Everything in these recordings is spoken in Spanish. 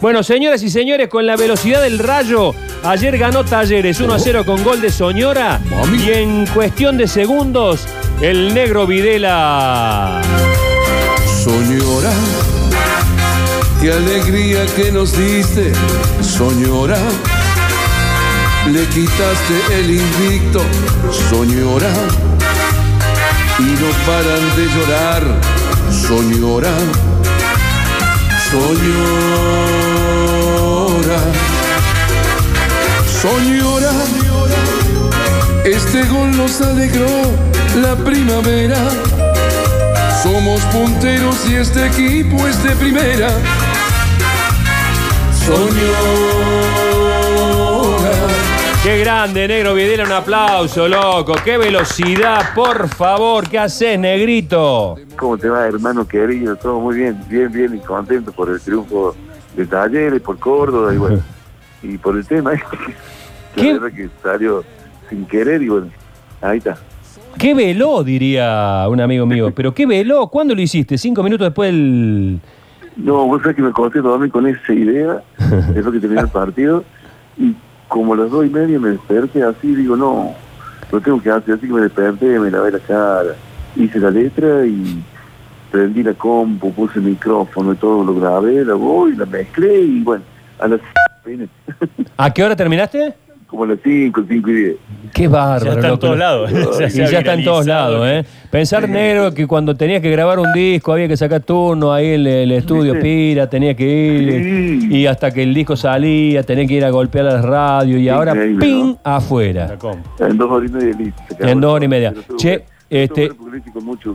Bueno, señoras y señores, con la velocidad del rayo, ayer ganó Talleres 1 a 0 con gol de Soñora. Y en cuestión de segundos, el negro Videla. Soñora, qué alegría que nos diste, Soñora. Le quitaste el invicto, Soñora. Y no paran de llorar, Soñora. Soñora. Soñora. Este gol nos alegró la primavera. Somos punteros y este equipo es de primera. Soñora. Qué grande, negro Videla, un aplauso, loco. Qué velocidad, por favor. ¿Qué haces, negrito? ¿Cómo te va, hermano querido? Todo muy bien, bien, bien y contento por el triunfo de Talleres, por Córdoba y bueno, y por el tema. Verdad que salió sin querer y bueno, ahí está. Qué veló, diría un amigo mío. Pero qué veló. ¿Cuándo lo hiciste? ¿Cinco minutos después del.? No, vos sabés que me costé dormir con esa idea, de lo que terminó el partido, y como a las dos y media me desperté así, digo, no, lo tengo que hacer, así que me desperté, me lavé la cara, hice la letra y prendí la compu, puse el micrófono y todo, lo grabé, la voy, la mezclé y bueno, a las ¿A qué hora terminaste? como a las 5, 5 y 10. Qué bárbaro. Ya está en todos lados. Y ya está en todos lados, ¿eh? Pensar negro que cuando tenías que grabar un disco había que sacar turno ahí en el, el estudio ¿Viste? Pira, tenía que ir Sí. y hasta que el disco salía, tenía que ir a golpear a la radio y ahora Increíble, ¡ping! ¿no? afuera. En dos horas y media listo. En dos horas y media. Che, este- con mucho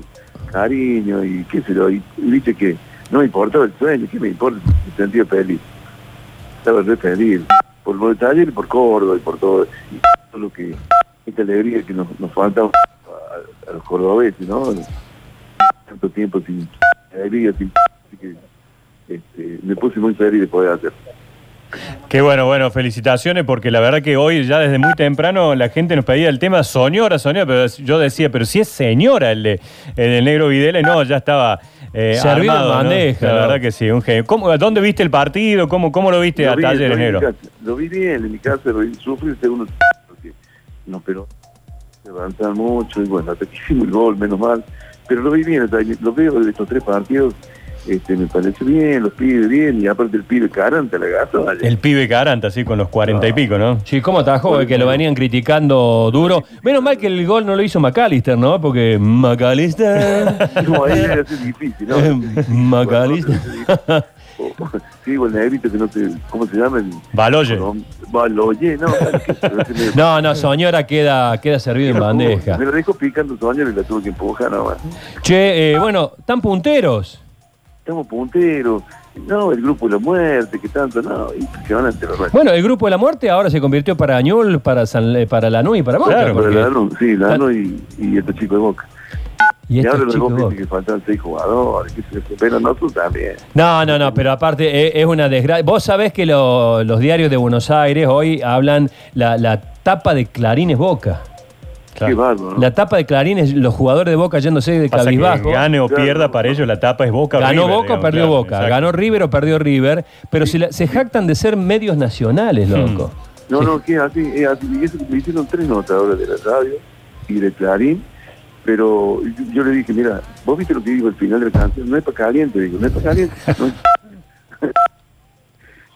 cariño y qué sé yo, y, y viste que no me importaba el sueño, ¿qué me importa? Me sentía feliz. Estaba re feliz. Por lo de y por Córdoba y por todo. Y todo lo que, esta alegría que nos, nos faltaba a, a los cordobeses, ¿no? Tanto tiempo sin alegría, sin... Así que este, me puse muy feliz de poder hacer. Qué bueno, bueno, felicitaciones porque la verdad que hoy ya desde muy temprano la gente nos pedía el tema soñora, soñora, pero yo decía, pero si es señora el, de, el del negro Videla no, ya estaba eh, Servido en armado, ¿no? bandeja, La verdad que sí, un genio. ¿Cómo, ¿Dónde viste el partido? ¿Cómo, cómo lo viste a vi- Talleres lo vi en Negro? Lo vi bien en mi casa, lo vi, sufrí el segundo porque no, pero se avanzan mucho y bueno, hasta que hicimos el gol, menos mal. Pero lo vi bien, lo veo de estos tres partidos, este, me parece bien, los pibes bien, y aparte el pibe caranta la gata, vale. El pibe Caranta, así con los cuarenta y pico, ¿no? Sí, ¿cómo atajó? eh, que lo venían criticando duro. Menos mal que el gol no lo hizo McAllister, ¿no? Porque McAllister. No, ahí debe ser difícil, ¿no? Macalister. O- Sí, o el negrito que no sé, ¿cómo se llama? El, Baloye. Baloye, no. No, no, Soñora queda, queda servido en bandeja. Me lo dejó picando su año y la tuve que empujar, no, bueno. Che, eh, bueno, tan punteros. Estamos punteros, no, el grupo de la muerte, que tanto, no, y se van a enterar. Bueno, el grupo de la muerte ahora se convirtió para Añul, para San, eh, para Lanús y para Boca. Claro, porque- Lano, sí, Lano y, y este chico de Boca. y Y, estos ahora los Boca que faltan seis jugadores, que se pero nosotros también. No, no, no, pero aparte eh, es una desgracia. Vos sabés que lo- los diarios de Buenos Aires hoy hablan la, la tapa de Clarín es Boca. Claro. Qué bárbaro, ¿no? La tapa de Clarín es los jugadores de Boca yéndose de cabizbajo. gane o Claro. pierda para ellos, la tapa es Boca Ganó River, Boca o perdió claro, Boca. exacto. Ganó River o perdió River. Pero si la- se jactan de ser medios nacionales, loco. No, no, que es así, es así. Y eso que me hicieron tres notas ahora de la radio y de Clarín, pero yo, yo le dije, mira, vos viste lo que digo al final de la canción, no es para caliente, digo, no es para caliente. no es-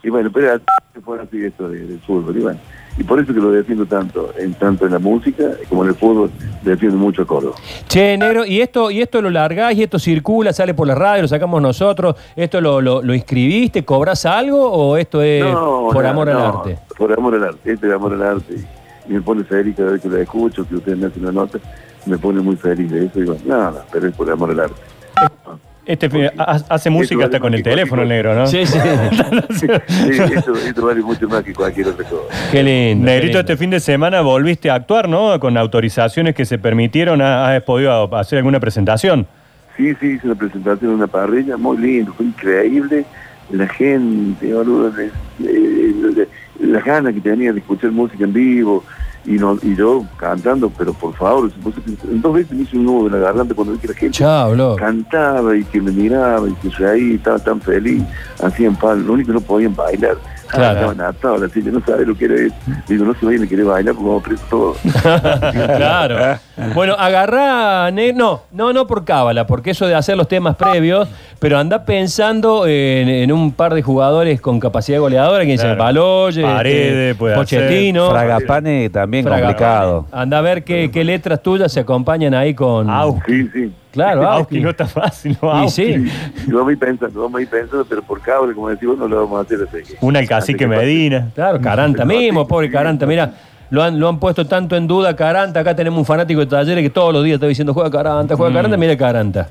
y bueno, pero así fue así esto de- del fútbol, y bueno. Y por eso que lo defiendo tanto, en tanto en la música como en el fútbol, defiendo mucho a Córdoba. Che, negro, ¿y esto, y esto lo largás y esto circula, sale por la radio, lo sacamos nosotros? ¿Esto lo, lo, lo inscribiste? ¿Cobras algo o esto es No, por no, amor al no, arte? Por amor al arte, este es amor al arte. Y, me pone feliz cada vez que la escucho, que ustedes me hacen una nota, me pone muy feliz de eso. Y bueno, nada, pero es por amor al arte. Este hace música hasta con el teléfono el negro, ¿no? Sí, sí. Sí, esto, esto vale mucho más que cualquier otra cosa. Qué lindo. qué Negrito, lindo. este fin de semana volviste a actuar, ¿no? Con autorizaciones que se permitieron, ¿ha- ¿has podido hacer alguna presentación? Sí, sí, hice una presentación en una parrilla, muy lindo, fue increíble. La gente, boludo, las ganas que tenía de escuchar música en vivo, y no y yo cantando, pero por favor, dos veces me hice un nudo en la garganta cuando vi que la gente cantaba y que me miraba y que y estaba tan feliz, hacían pan, lo único que no podían bailar. Claro. Estaban atados, así que no sabe lo que era eso. Digo, no se vayan a querer bailar porque vamos presos todos. Claro. Bueno, agarrá. No, no, no por cábala, porque eso de hacer los temas previos, pero anda pensando en, en un par de jugadores con capacidad goleadora, quien sea. Baloye, Paredes, puede Pochettino. Fragapane también complicado. Anda a ver qué, qué letras tuyas se acompañan ahí con. Au. Sí, sí. Claro, Auski Auski. no está fácil, no, Y Auski. sí. Y vamos a ir pensando, vamos a ir pensando, pero por cable, como decimos, no lo vamos a hacer así. Un al cacique Medina. Claro, Caranta mismo, pobre Caranta. Mira, lo han, lo han puesto tanto en duda Caranta. Acá tenemos un fanático de talleres que todos los días está diciendo juega Caranta, juega Caranta, mira Caranta.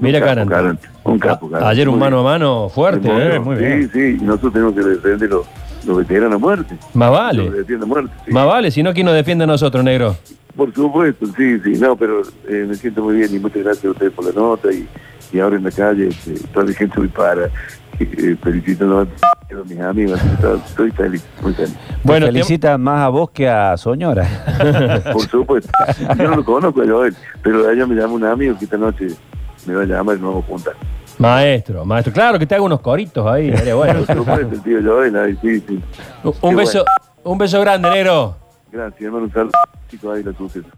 Mira Caranta. Caranta, un capo, A- Caranta. Ayer un mano a mano fuerte, Muy ¿eh? muy sí, bien. sí, y nosotros tenemos que defender los, los veteranos a muerte. Más vale. muerte, sí. Más vale, si no, ¿quién nos defiende a nosotros, negro? Por supuesto, sí, sí, no, pero eh, me siento muy bien y muchas gracias a ustedes por la nota y, y ahora en la calle este, toda la gente me para eh, felicitando a mis amigos, estoy- feliz, muy feliz. Bueno, felicitan más a vos que a Soñora. Por supuesto, yo no lo conozco a Joel, pero de allá me llama un amigo que esta noche me va a llamar y nos vamos a juntar. maestro, maestro. Claro que te hago unos coritos ahí. bueno. Por supuesto, el tío Joel, ahí, sí, sí. Un beso, un beso grande, negro. Gracias, hermano, un saludo, chicos, ahí la sucesión.